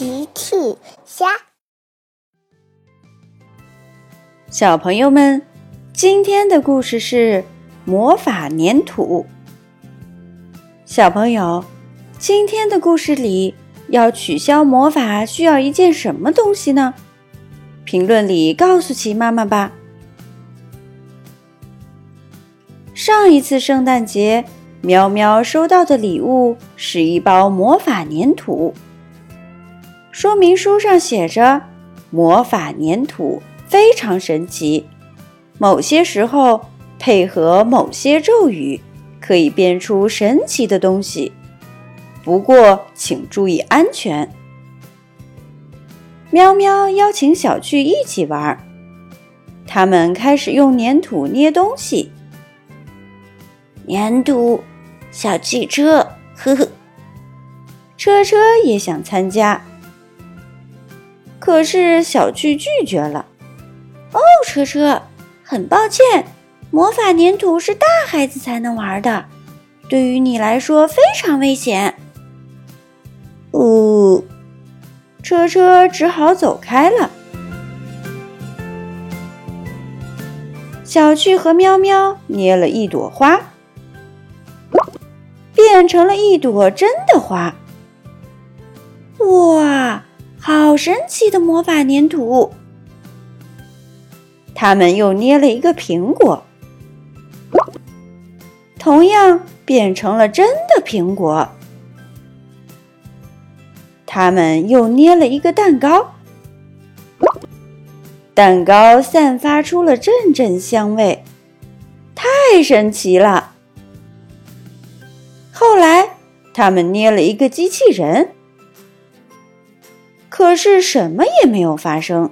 奇趣虾，小朋友们，今天的故事是魔法粘土。小朋友，今天的故事里要取消魔法需要一件什么东西呢？评论里告诉奇妈妈吧。上一次圣诞节，喵喵收到的礼物是一包魔法粘土。说明书上写着：“魔法粘土非常神奇，某些时候配合某些咒语，可以变出神奇的东西。不过请注意安全。”喵喵邀请小趣一起玩，他们开始用粘土捏东西。粘土小汽车，呵呵，车车也想参加。可是小趣拒绝了。哦，车车，很抱歉，魔法粘土是大孩子才能玩的，对于你来说非常危险。呜，车车只好走开了。小趣和喵喵捏了一朵花，变成了一朵真的花。哇！好神奇的魔法粘土！他们又捏了一个苹果，同样变成了真的苹果。他们又捏了一个蛋糕，蛋糕散发出了阵阵香味，太神奇了。后来，他们捏了一个机器人。可是什么也没有发生。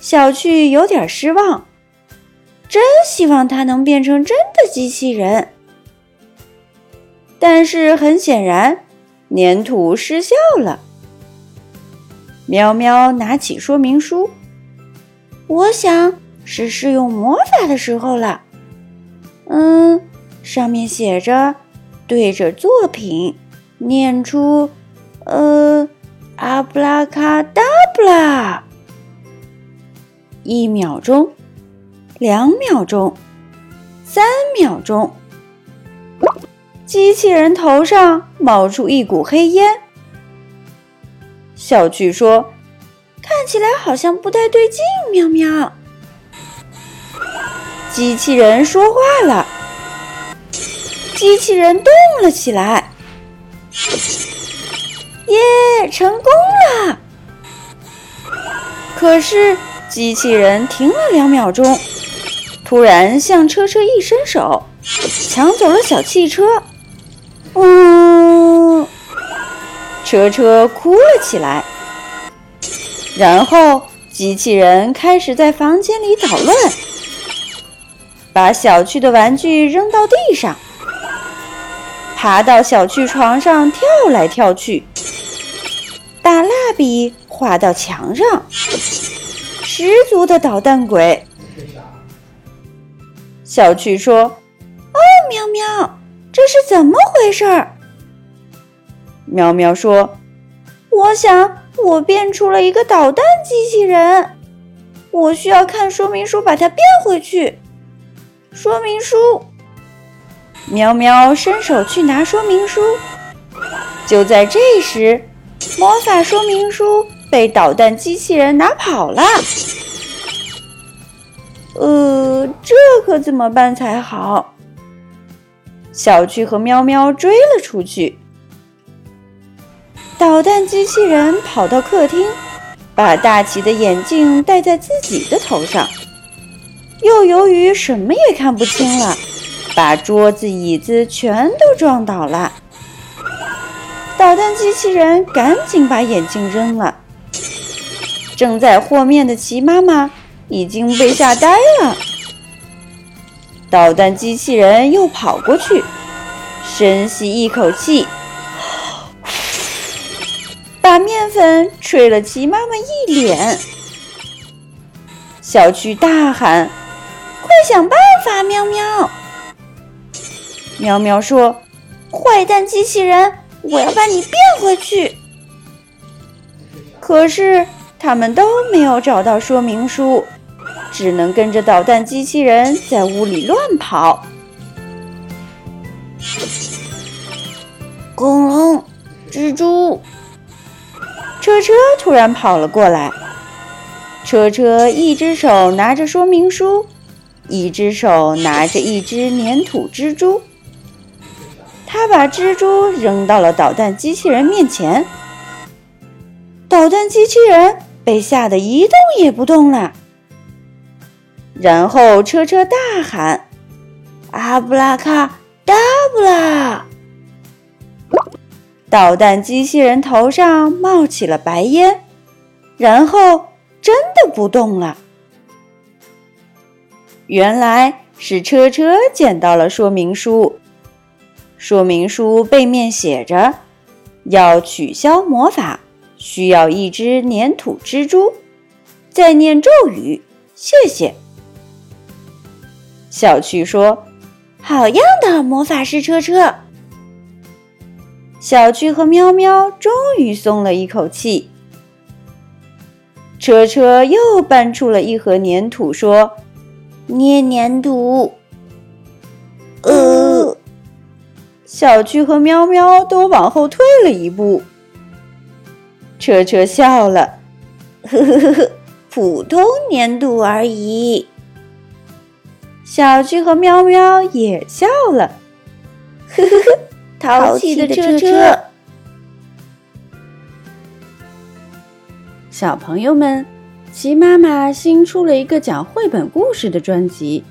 小趣有点失望，真希望它能变成真的机器人。但是很显然，粘土失效了。喵喵拿起说明书，我想是试用魔法的时候了。嗯，上面写着，对着作品念出，呃。阿布拉卡达布拉！一秒钟，两秒钟，三秒钟，机器人头上冒出一股黑烟。小趣说：“看起来好像不太对劲。”喵喵，机器人说话了，机器人动了起来。耶，成功了！可是机器人停了两秒钟，突然向车车一伸手，抢走了小汽车。呜！车车哭了起来。然后机器人开始在房间里捣乱，把小趣的玩具扔到地上，爬到小趣床上跳来跳去。画笔画到墙上，十足的捣蛋鬼。小趣说：“哦，喵喵，这是怎么回事？”喵喵说：“我想我变出了一个捣蛋机器人，我需要看说明书把它变回去。”说明书。喵喵伸手去拿说明书，就在这时。魔法说明书被捣蛋机器人拿跑了，呃，这可怎么办才好？小趣和喵喵追了出去。捣蛋机器人跑到客厅，把大奇的眼镜戴在自己的头上，又由于什么也看不清了，把桌子椅子全都撞倒了。捣蛋机器人赶紧把眼镜扔了。正在和面的齐妈妈已经被吓呆了。捣蛋机器人又跑过去，深吸一口气，把面粉吹了齐妈妈一脸。小趣大喊：“快想办法！”喵喵。喵喵说：“坏蛋机器人。”我要把你变回去！可是他们都没有找到说明书，只能跟着捣蛋机器人在屋里乱跑。恐龙、蜘蛛，车车突然跑了过来。车车一只手拿着说明书，一只手拿着一只粘土蜘蛛。他把蜘蛛扔到了导弹机器人面前。导弹机器人被吓得一动也不动了。然后车车大喊：“阿布拉卡达布拉！”导弹机器人头上冒起了白烟，然后真的不动了。原来是车车捡到了说明书。说明书背面写着：“要取消魔法。”需要一只粘土蜘蛛，在念咒语。谢谢。小趣说：“好样的，魔法师车车。”小趣和喵喵终于松了一口气。车车又搬出了一盒粘土，说：“捏粘土。”小趣和喵喵都往后退了一步。车车笑了，呵呵呵呵，普通粘度而已。小趣和喵喵也笑了，呵呵呵，淘气的车车。小朋友们，齐妈妈新出了一个讲绘本故事的专辑，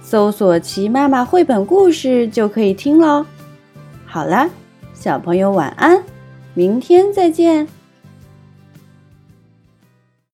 搜索“齐妈妈绘本故事”就可以听喽。好啦，小朋友晚安，明天再见。